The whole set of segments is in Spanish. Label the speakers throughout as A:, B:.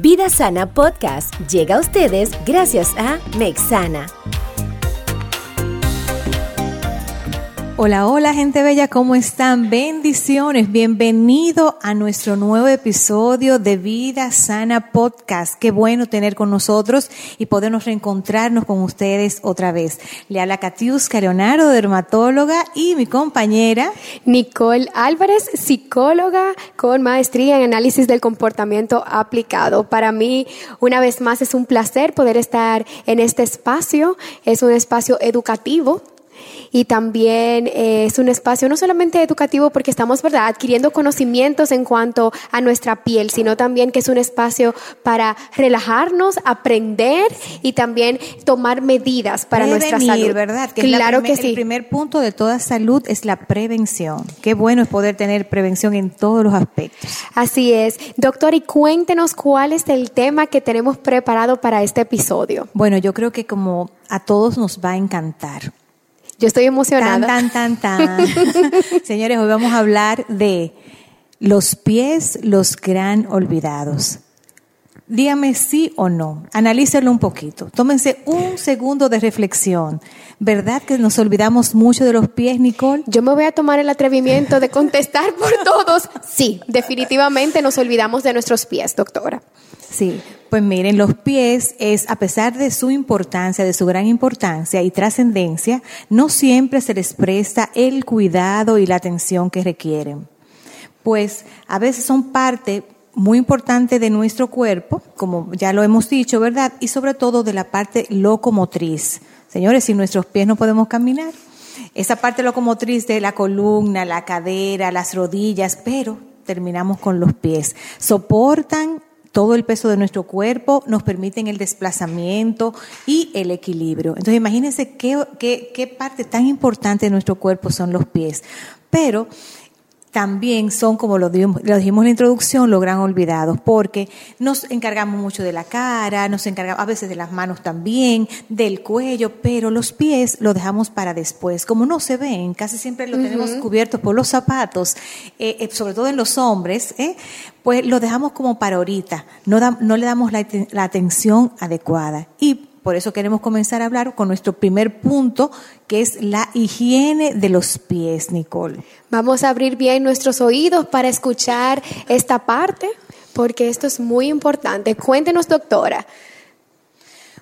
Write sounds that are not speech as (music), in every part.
A: Vida Sana Podcast llega a ustedes gracias a Mexana.
B: Hola, hola gente bella, ¿cómo están? Bendiciones, bienvenido a nuestro nuevo episodio de Vida Sana Podcast. Qué bueno tener con nosotros y podernos reencontrarnos con ustedes otra vez. Le habla Catius Caronaro, dermatóloga, y mi compañera
C: Nicole Álvarez, psicóloga con maestría en análisis del comportamiento aplicado. Para mí, una vez más, es un placer poder estar en este espacio. Es un espacio educativo y también eh, es un espacio no solamente educativo porque estamos ¿verdad? adquiriendo conocimientos en cuanto a nuestra piel, sino también que es un espacio para relajarnos, aprender y también tomar medidas para nuestra salud.
B: ¿verdad? claro que sí. El primer punto de toda salud es la prevención. Qué bueno es poder tener prevención en todos los aspectos.
C: Así es. Doctor, y cuéntenos cuál es el tema que tenemos preparado para este episodio.
B: Bueno, yo creo que como a todos nos va a encantar.
C: Yo estoy emocionada.
B: Tan, tan, tan, tan. (laughs) Señores, hoy vamos a hablar de los pies, los gran olvidados. Dígame sí o no. Analícelo un poquito. Tómense un segundo de reflexión. ¿Verdad que nos olvidamos mucho de los pies, Nicole?
C: Yo me voy a tomar el atrevimiento de contestar por (laughs) todos. Sí, definitivamente nos olvidamos de nuestros pies, doctora.
B: Sí, pues miren, los pies es, a pesar de su importancia, de su gran importancia y trascendencia, no siempre se les presta el cuidado y la atención que requieren. Pues a veces son parte muy importante de nuestro cuerpo, como ya lo hemos dicho, ¿verdad? Y sobre todo de la parte locomotriz. Señores, si nuestros pies no podemos caminar, esa parte locomotriz de la columna, la cadera, las rodillas, pero terminamos con los pies. Soportan todo el peso de nuestro cuerpo, nos permiten el desplazamiento y el equilibrio. Entonces imagínense qué, qué, qué parte tan importante de nuestro cuerpo son los pies. Pero también son, como lo dijimos, en la introducción, los gran olvidados, porque nos encargamos mucho de la cara, nos encargamos a veces de las manos también, del cuello, pero los pies los dejamos para después. Como no se ven, casi siempre los tenemos cubiertos por los zapatos, eh, eh, sobre todo en los hombres, eh, pues los dejamos como para ahorita, no, no le damos la, la atención adecuada. Y por eso queremos comenzar a hablar con nuestro primer punto, que es la higiene de los pies, Nicole.
C: Vamos a abrir bien nuestros oídos para escuchar esta parte, porque esto es muy importante. Cuéntenos, doctora,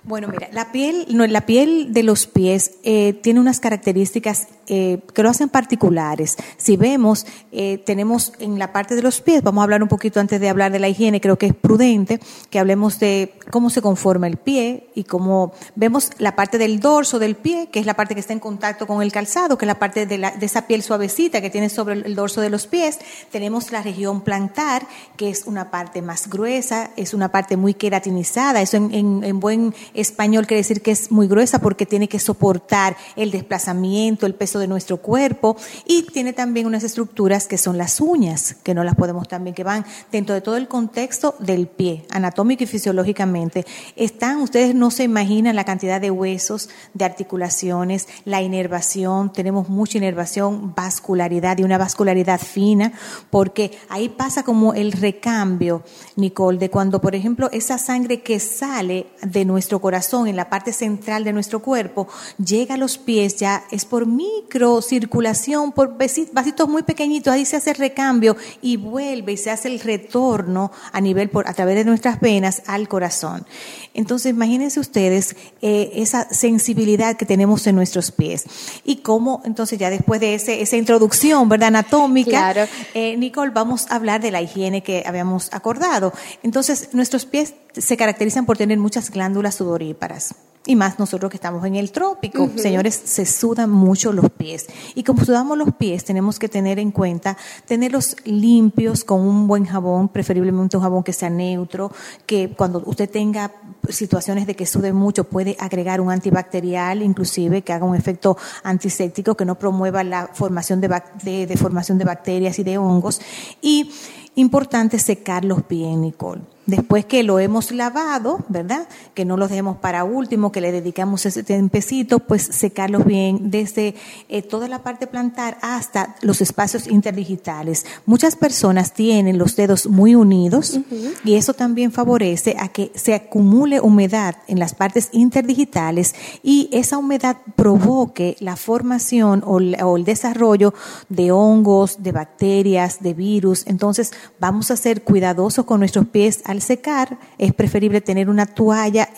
B: bueno, mira, la piel, no, la piel de los pies eh, tiene unas características eh, que lo hacen particulares. Si vemos, eh, tenemos en la parte de los pies, vamos a hablar un poquito antes de hablar de la higiene, creo que es prudente que hablemos de cómo se conforma el pie y cómo vemos la parte del dorso del pie, que es la parte que está en contacto con el calzado, que es la parte de, la, esa piel suavecita que tiene sobre el dorso de los pies. Tenemos la región plantar, que es una parte más gruesa, es una parte muy queratinizada, eso en, en, en buen español quiere decir que es muy gruesa porque tiene que soportar el desplazamiento, el peso de nuestro cuerpo y tiene también unas estructuras que son las uñas, que no las podemos también, que van dentro de todo el contexto del pie, anatómico y fisiológicamente. Están, ustedes no se imaginan la cantidad de huesos, de articulaciones, la inervación, tenemos mucha inervación, vascularidad y una vascularidad fina, porque ahí pasa como el recambio, Nicole, de cuando, por ejemplo, esa sangre que sale de nuestro corazón, en la parte central de nuestro cuerpo, llega a los pies, ya es por microcirculación, por vasitos muy pequeñitos, ahí se hace el recambio y vuelve y se hace el retorno a nivel, por, a través de nuestras venas al corazón. Entonces, imagínense ustedes eh, esa sensibilidad que tenemos en nuestros pies. Y cómo, entonces, ya después de ese, esa introducción, ¿verdad? Anatómica, eh, Nicole, vamos a hablar de la higiene que habíamos acordado. Entonces, nuestros pies se caracterizan por tener muchas glándulas sudoríparas. Y más nosotros que estamos en el trópico, señores, se sudan mucho los pies. Y como sudamos los pies, tenemos que tener en cuenta tenerlos limpios con un buen jabón, preferiblemente un jabón que sea neutro, que cuando usted tenga situaciones de que sude mucho puede agregar un antibacterial, inclusive que haga un efecto antiséptico, que no promueva la formación de, de, formación de bacterias y de hongos. Y importante secar los pies, Nicole después que lo hemos lavado, ¿verdad? Que no los dejemos para último, que le dedicamos ese tempecito, pues secarlos bien desde eh, toda la parte plantar hasta los espacios interdigitales. Muchas personas tienen los dedos muy unidos y eso también favorece a que se acumule humedad en las partes interdigitales y esa humedad provoque la formación o, o el desarrollo de hongos, de bacterias, de virus. Entonces vamos a ser cuidadosos con nuestros pies al secar es preferible tener una toalla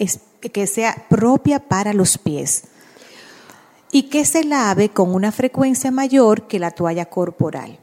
B: que sea propia para los pies y que se lave con una frecuencia mayor que la toalla corporal.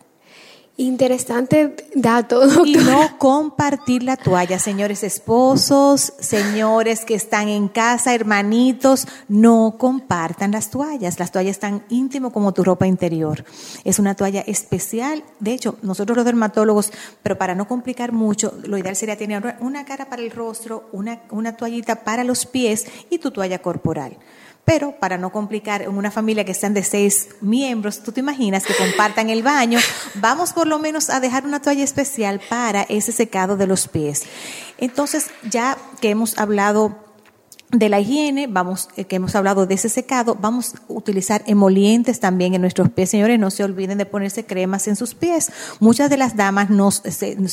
C: Interesante dato. (laughs)
B: Y no compartir la toalla, señores esposos, señores que están en casa, hermanitos, no compartan las toallas. Las toallas están íntimo como tu ropa interior. Es una toalla especial. De hecho, nosotros los dermatólogos, pero para no complicar mucho, lo ideal sería tener una cara para el rostro, una, una toallita para los pies y tu toalla corporal. Pero para no complicar en una familia que sean de seis miembros, tú te imaginas que compartan el baño, vamos por lo menos a dejar una toalla especial para ese secado de los pies. Entonces, ya que hemos hablado de la higiene, vamos, eh, que hemos hablado de ese secado, vamos a utilizar emolientes también en nuestros pies. Señores, no se olviden de ponerse cremas en sus pies. Muchas de las damas nos,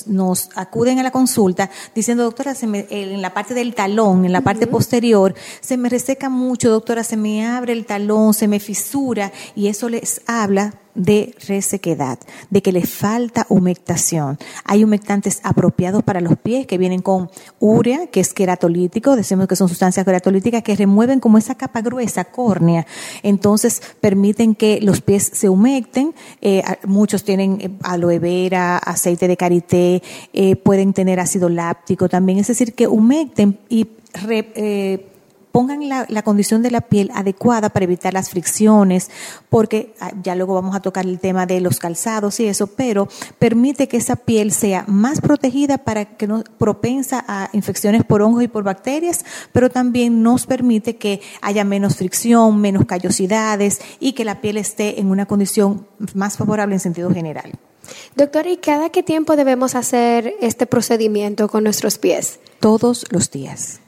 B: nos acuden a la consulta diciendo, doctora, se me, en la parte del talón, en la parte posterior, se me reseca mucho, doctora, se me abre el talón, se me fisura, y eso les habla de resequedad, de que le falta humectación. Hay humectantes apropiados para los pies que vienen con urea, que es queratolítico, decimos que son sustancias queratolíticas que remueven como esa capa gruesa, córnea. Entonces permiten que los pies se humecten. Eh, muchos tienen eh, aloe vera, aceite de karité, eh, pueden tener ácido láctico también. Es decir, que humecten y pongan la, condición de la piel adecuada para evitar las fricciones, porque ah, ya luego vamos a tocar el tema de los calzados y eso, pero permite que esa piel sea más protegida para que no propensa a infecciones por hongos y por bacterias, pero también nos permite que haya menos fricción, menos callosidades y que la piel esté en una condición más favorable en sentido general.
C: Doctora, ¿y cada qué tiempo debemos hacer este procedimiento con nuestros pies?
B: Todos los días.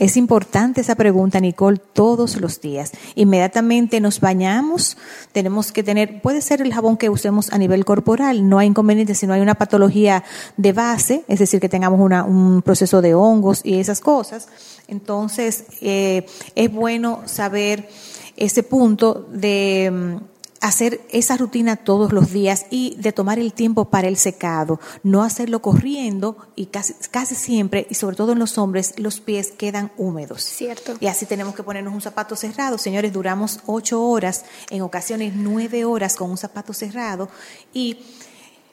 B: Es importante esa pregunta, Nicole, todos los días. Inmediatamente nos bañamos, tenemos que tener, puede ser el jabón que usemos a nivel corporal, no hay inconveniente si no hay una patología de base, es decir, que tengamos un proceso de hongos y esas cosas. Entonces, eh, es bueno saber ese punto de mm, hacer esa rutina todos los días y de tomar el tiempo para el secado, no hacerlo corriendo y casi, casi siempre, y sobre todo en los hombres, los pies quedan húmedos.
C: Cierto.
B: Y así tenemos que ponernos un zapato cerrado. Señores, duramos ocho horas, en ocasiones nueve horas con un zapato cerrado y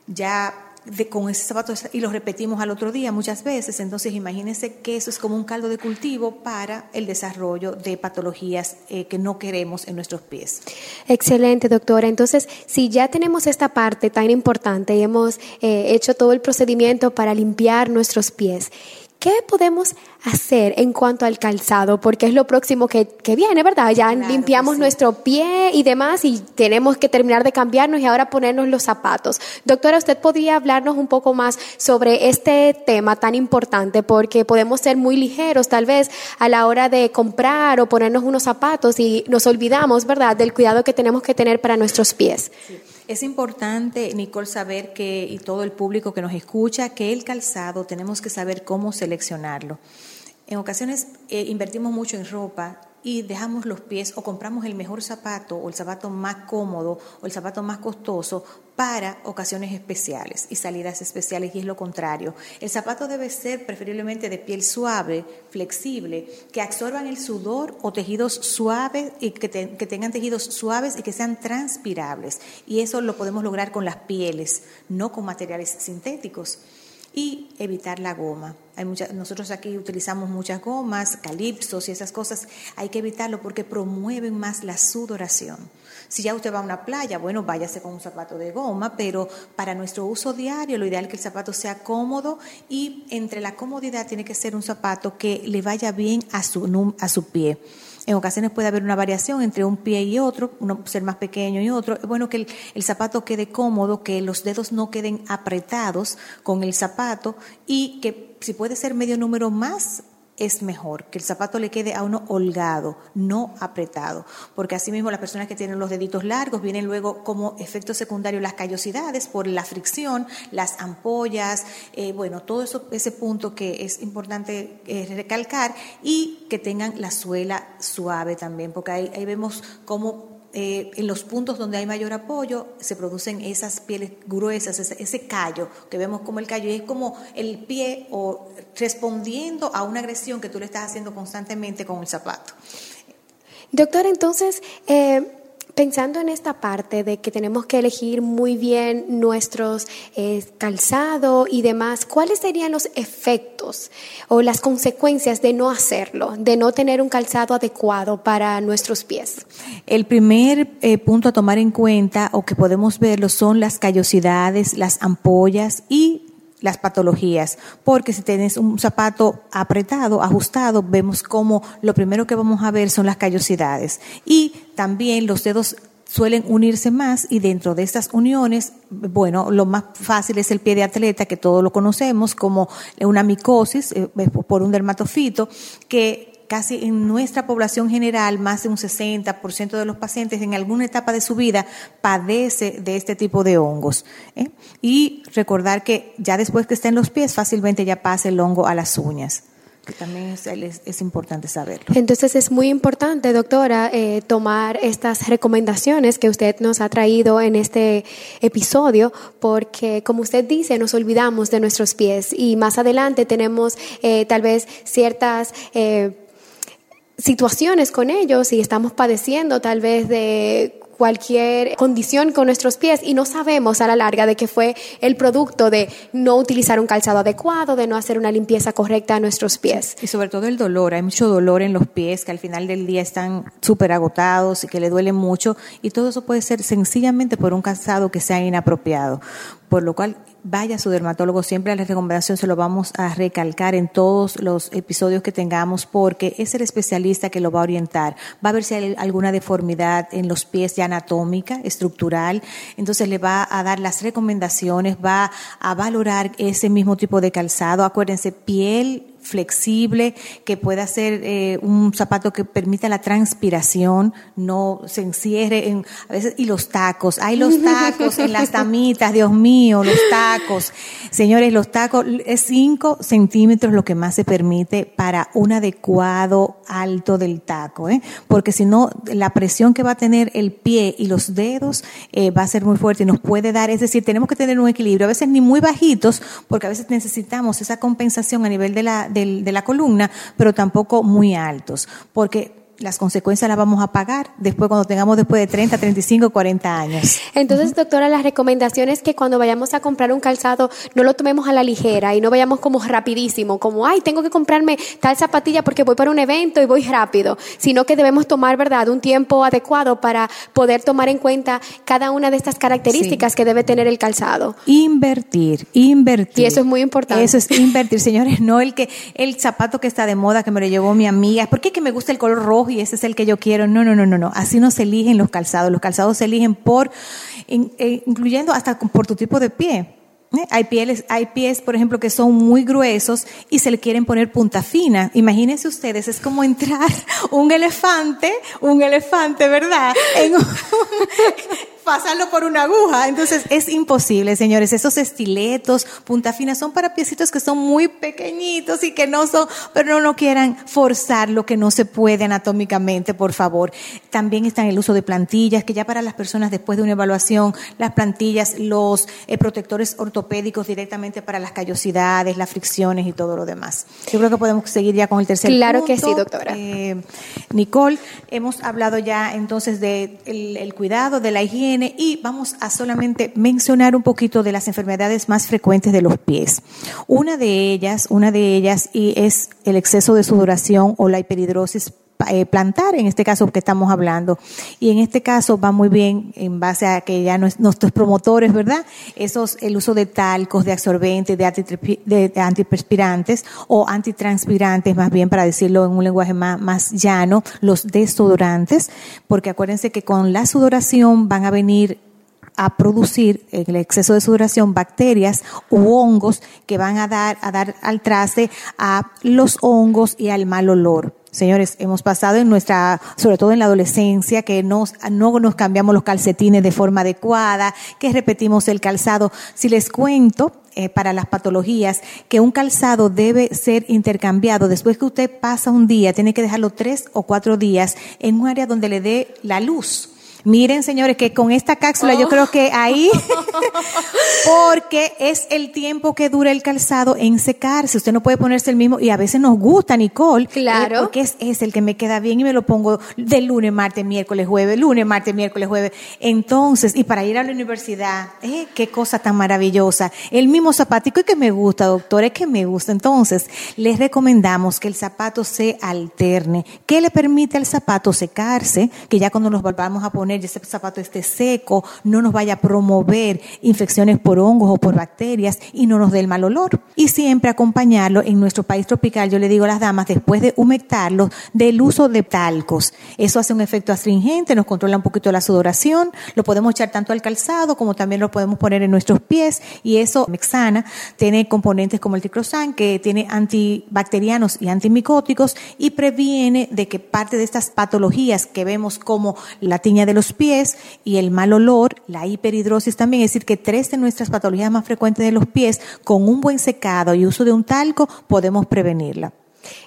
B: ya de, con ese zapato y lo repetimos al otro día muchas veces. Entonces, imagínense que eso es como un caldo de cultivo para el desarrollo de patologías eh, que no queremos en nuestros pies.
C: Excelente, doctora. Entonces, si ya tenemos esta parte tan importante y hemos eh, hecho todo el procedimiento para limpiar nuestros pies, ¿Qué podemos hacer en cuanto al calzado? Porque es lo próximo que, viene, ¿verdad? Ya limpiamos nuestro pie y demás y tenemos que terminar de cambiarnos y ahora ponernos los zapatos. Doctora, ¿usted podría hablarnos un poco más sobre este tema tan importante? Porque podemos ser muy ligeros tal vez a la hora de comprar o ponernos unos zapatos y nos olvidamos, ¿verdad?, del cuidado que tenemos que tener para nuestros pies.
B: Es importante, Nicole, saber que, y todo el público que nos escucha, que el calzado tenemos que saber cómo seleccionarlo. En ocasiones eh, invertimos mucho en ropa y dejamos los pies o compramos el mejor zapato o el zapato más cómodo o el zapato más costoso para ocasiones especiales y salidas especiales y es lo contrario. El zapato debe ser preferiblemente de piel suave, flexible, que absorban el sudor o tejidos suaves y que, que tengan tejidos suaves y que sean transpirables. Y eso lo podemos lograr con las pieles, no con materiales sintéticos y evitar la goma. Hay muchas, nosotros aquí utilizamos muchas gomas, calipsos y esas cosas. Hay que evitarlo porque promueven más la sudoración. Si ya usted va a una playa, bueno, váyase con un zapato de goma, pero para nuestro uso diario lo ideal es que el zapato sea cómodo y entre la comodidad tiene que ser un zapato que le vaya bien a su, a su pie. En ocasiones puede haber una variación entre un pie y otro, uno ser más pequeño y otro. Es bueno que el, el zapato quede cómodo, que los dedos no queden apretados con el zapato y que si puede ser medio número más es mejor, que el zapato le quede a uno holgado, no apretado, porque asimismo las personas que tienen los deditos largos vienen luego como efecto secundario las callosidades por la fricción, las ampollas, eh, bueno, todo eso, ese punto que es importante eh, recalcar y que tengan la suela suave también, porque ahí, ahí vemos cómo eh, en los puntos donde hay mayor apoyo se producen esas pieles gruesas, ese, callo, que vemos como el callo, y es como el pie o respondiendo a una agresión que tú le estás haciendo constantemente con el zapato.
C: Doctor, entonces, eh, pensando en esta parte de que tenemos que elegir muy bien nuestros eh, calzado y demás, ¿cuáles serían los efectos o las consecuencias de no hacerlo, de no tener un calzado adecuado para nuestros pies?
B: El primer eh, punto a tomar en cuenta o que podemos verlo son las callosidades, las ampollas y las patologías, porque si tienes un zapato apretado, ajustado, vemos como lo primero que vamos a ver son las callosidades. Y también los dedos suelen unirse más y dentro de estas uniones, bueno, lo más fácil es el pie de atleta, que todos lo conocemos como una micosis eh, por un dermatofito, que casi en nuestra población general, más de un 60% de los pacientes en alguna etapa de su vida padece de este tipo de hongos. ¿eh? Y recordar que ya después que está en los pies, fácilmente ya pasa el hongo a las uñas que también es, es, importante saberlo.
C: Entonces es muy importante, doctora, eh, tomar estas recomendaciones que usted nos ha traído en este episodio, porque como usted dice, nos olvidamos de nuestros pies y más adelante tenemos eh, tal vez ciertas... situaciones con ellos y estamos padeciendo tal vez de cualquier condición con nuestros pies y no sabemos a la larga de que fue el producto de no utilizar un calzado adecuado, de no hacer una limpieza correcta a nuestros pies.
B: Y sobre todo el dolor, hay mucho dolor en los pies que al final del día están súper agotados y que le duelen mucho y todo eso puede ser sencillamente por un calzado que sea inapropiado, por lo cual vaya a su dermatólogo. Siempre la recomendación se lo vamos a recalcar en todos los episodios que tengamos porque es el especialista que lo va a orientar. Va a ver si hay alguna deformidad en los pies ya anatómica, estructural. Entonces le va a dar las recomendaciones, va a valorar ese mismo tipo de calzado. Acuérdense, piel flexible, que pueda ser eh, un zapato que permita la transpiración, no se encierre en, a veces, y los tacos, hay los (laughs) tacos en las tamitas, Dios mío, los tacos. Señores, los tacos es 5 centímetros lo que más se permite para un adecuado alto del taco, ¿eh? porque si no, la presión que va a tener el pie y los dedos eh, va a ser muy fuerte y nos puede dar, es decir, tenemos que tener un equilibrio, a veces ni muy bajitos, porque a veces necesitamos esa compensación a nivel de la, de la columna, pero tampoco muy altos, porque las consecuencias las vamos a pagar después cuando tengamos después de 30, 35, 40 años.
C: Entonces, doctora, la recomendación es que cuando vayamos a comprar un calzado no lo tomemos a la ligera y no vayamos como rapidísimo, como, ay, tengo que comprarme tal zapatilla porque voy para un evento y voy rápido, sino que debemos tomar, ¿verdad?, un tiempo adecuado para poder tomar en cuenta cada una de estas características que debe tener el calzado.
B: Invertir, invertir.
C: Y eso es muy importante.
B: Eso es invertir, señores, (laughs) no el que el zapato que está de moda que me lo llevó mi amiga, ¿por qué que me gusta el color rojo? Y ese es el que yo quiero. No, no, no, no, no. Así no se eligen los calzados. Los calzados se eligen por, eh, incluyendo hasta por tu tipo de pie. ¿Eh? Hay, pieles, hay pies, por ejemplo, que son muy gruesos y se le quieren poner punta fina. Imagínense ustedes, es como entrar (laughs) un elefante, un elefante, ¿verdad? En pasarlo por una aguja. Entonces es imposible, señores. Esos estiletos, punta fina, son para piecitos que son muy pequeñitos y que no son, pero no, no quieran forzar lo que no se puede anatómicamente, por favor. También está el uso de plantillas, que ya para las personas después de una evaluación, las plantillas, los eh, protectores ortopédicos directamente para las callosidades, las fricciones y todo lo demás. Yo creo que podemos seguir ya con el tercer
C: claro
B: punto.
C: Claro que sí, doctora.
B: Eh, Nicole, hemos hablado ya entonces del de el cuidado, de la higiene y vamos a solamente mencionar un poquito de las enfermedades más frecuentes de los pies. Una de ellas, una de ellas y es el exceso de sudoración o la hiperhidrosis eh, plantar, en este caso que estamos hablando. Y en este caso va muy bien en base a que ya nuestros promotores, ¿verdad? Esos, el uso de talcos, de absorbentes, de, de antiperspirantes o antitranspirantes, más bien para decirlo en un lenguaje más, más llano, los desodorantes, porque acuérdense que con la sudoración van a venir a producir en el exceso de sudoración bacterias u hongos que van a dar, a dar al traste a los hongos y al mal olor. Señores, hemos pasado en nuestra, sobre todo en la adolescencia, que nos, no nos cambiamos los calcetines de forma adecuada, que repetimos el calzado. Si les cuento, eh, para las patologías, que un calzado debe ser intercambiado después que usted pasa un día, tiene que dejarlo tres o cuatro días en un área donde le dé la luz Miren, señores, que con esta cápsula yo creo que ahí, (laughs) porque es el tiempo que dura el calzado en secarse. Usted no puede ponerse el mismo, y a veces nos gusta, Nicole.
C: Eh, claro.
B: porque es, es el que me queda bien y me lo pongo de lunes, martes, miércoles, jueves, lunes, martes, miércoles, jueves. Entonces, y para ir a la universidad, eh, qué cosa tan maravillosa. El mismo zapatico y que me gusta, doctor, es que me gusta. Entonces, les recomendamos que el zapato se alterne. ¿Qué le permite al zapato secarse? Que ya cuando nos volvamos a poner ese zapato esté seco, no nos vaya a promover infecciones por hongos o por bacterias y no nos dé el mal olor. Y siempre acompañarlo en nuestro país tropical, yo le digo a las damas, después de humectarlo, del uso de talcos. Eso hace un efecto astringente, nos controla un poquito la sudoración, lo podemos echar tanto al calzado como también lo podemos poner en nuestros pies y eso, Mexana, tiene componentes como el triclosan que tiene antibacterianos y antimicóticos y previene de que parte de estas patologías que vemos como la tiña de los pies y el mal olor, la hiperhidrosis también, es decir, que tres de nuestras patologías más frecuentes de los pies, con un buen secado y uso de un talco, podemos prevenirla.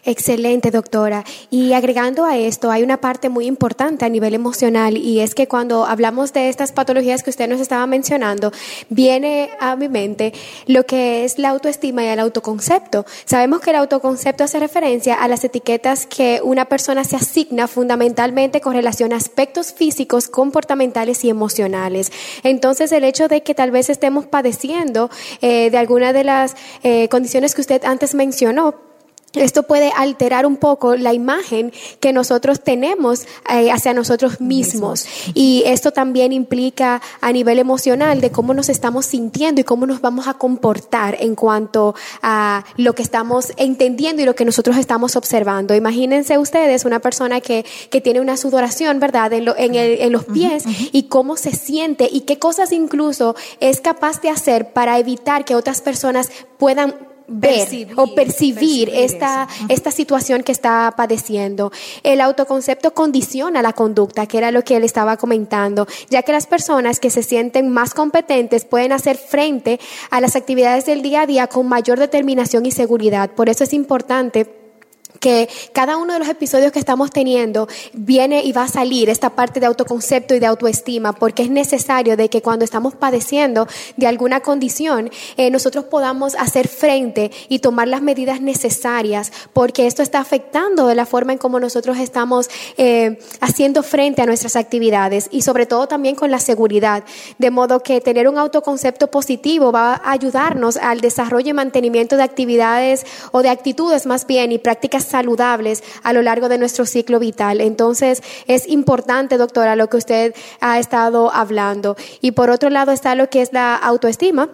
C: Excelente, doctora. Y agregando a esto, hay una parte muy importante a nivel emocional y es que cuando hablamos de estas patologías que usted nos estaba mencionando, viene a mi mente lo que es la autoestima y el autoconcepto. Sabemos que el autoconcepto hace referencia a las etiquetas que una persona se asigna fundamentalmente con relación a aspectos físicos, comportamentales y emocionales. Entonces, el hecho de que tal vez estemos padeciendo eh, de alguna de las eh, condiciones que usted antes mencionó, esto puede alterar un poco la imagen que nosotros tenemos eh, hacia nosotros mismos. Y esto también implica a nivel emocional de cómo nos estamos sintiendo y cómo nos vamos a comportar en cuanto a lo que estamos entendiendo y lo que nosotros estamos observando. Imagínense ustedes una persona que, que tiene una sudoración, ¿verdad?, en, en, el, en los pies y cómo se siente y qué cosas incluso es capaz de hacer para evitar que otras personas puedan ver o percibir, esta, esta situación que está padeciendo. El autoconcepto condiciona la conducta, que era lo que él estaba comentando, ya que las personas que se sienten más competentes pueden hacer frente a las actividades del día a día con mayor determinación y seguridad. Por eso es importante que cada uno de los episodios que estamos teniendo viene y va a salir esta parte de autoconcepto y de autoestima, porque es necesario de que cuando estamos padeciendo de alguna condición, eh, nosotros podamos hacer frente y tomar las medidas necesarias, porque esto está afectando de la forma en cómo nosotros estamos eh, haciendo frente a nuestras actividades y sobre todo también con la seguridad, de modo que tener un autoconcepto positivo va a ayudarnos al desarrollo y mantenimiento de actividades o de actitudes más bien y prácticas saludables a lo largo de nuestro ciclo vital. Entonces, es importante, doctora, lo que usted ha estado hablando. Y por otro lado está lo que es la autoestima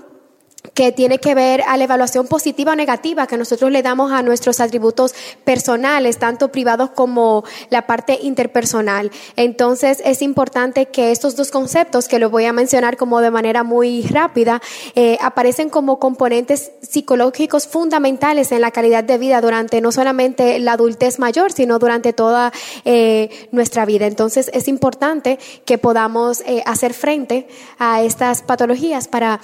C: que tiene que ver a la evaluación positiva o negativa que nosotros le damos a nuestros atributos personales, tanto privados como la parte interpersonal. Entonces es importante que estos dos conceptos, que los voy a mencionar como de manera muy rápida, eh, aparecen como componentes psicológicos fundamentales en la calidad de vida durante no solamente la adultez mayor, sino durante toda eh, nuestra vida. Entonces es importante que podamos eh, hacer frente a estas patologías para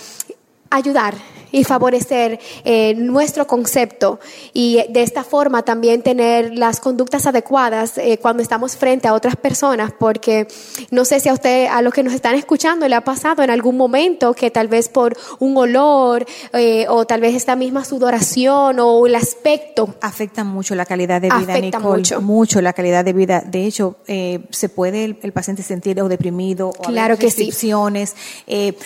C: ayudar y favorecer eh, nuestro concepto y de esta forma también tener las conductas adecuadas eh, cuando estamos frente a otras personas, porque no sé si a usted, a los que nos están escuchando, le ha pasado en algún momento que tal vez por un olor eh, o tal vez esta misma sudoración o el aspecto.
B: Afecta mucho la calidad de vida, Afecta mucho. mucho la calidad de vida. De hecho, se puede el, paciente sentir o deprimido o
C: claro que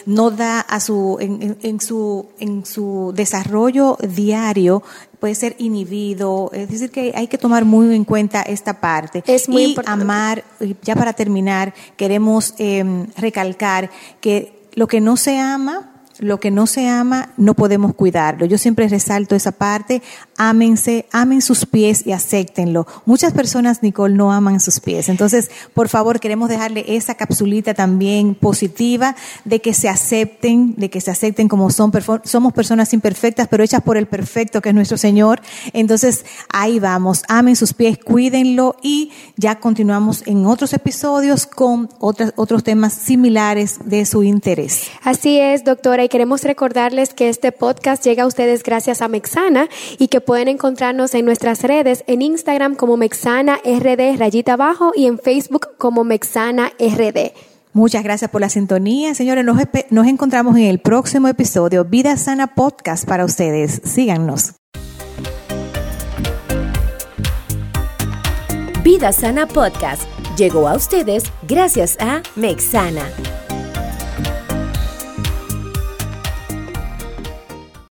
B: no da a su, en, en su, en su desarrollo diario puede ser inhibido, es decir, que hay que tomar muy en cuenta esta parte.
C: Es muy
B: y
C: importante.
B: amar, ya para terminar, queremos eh, recalcar que lo que no se ama, lo que no se ama, no podemos cuidarlo. Yo siempre resalto esa parte. Ámense, amen sus pies y acéptenlo. Muchas personas, Nicole, no aman sus pies. Entonces, por favor, queremos dejarle esa capsulita también positiva de que se acepten, de que se acepten como son. Somos personas imperfectas, pero hechas por el perfecto que es nuestro Señor. Entonces, ahí vamos. Amen sus pies, cuídenlo y ya continuamos en otros episodios con otras, otros temas similares de su interés.
C: Así es, doctora, y queremos recordarles que este podcast llega a ustedes gracias a Mexana y que pueden encontrarnos en nuestras redes, en Instagram como Mexana RD rayita abajo y en Facebook como Mexana RD.
B: Muchas gracias por la sintonía, señores. Nos, nos encontramos en el próximo episodio Vida Sana Podcast para ustedes. Síganos.
A: Vida Sana Podcast llegó a ustedes gracias a Mexana.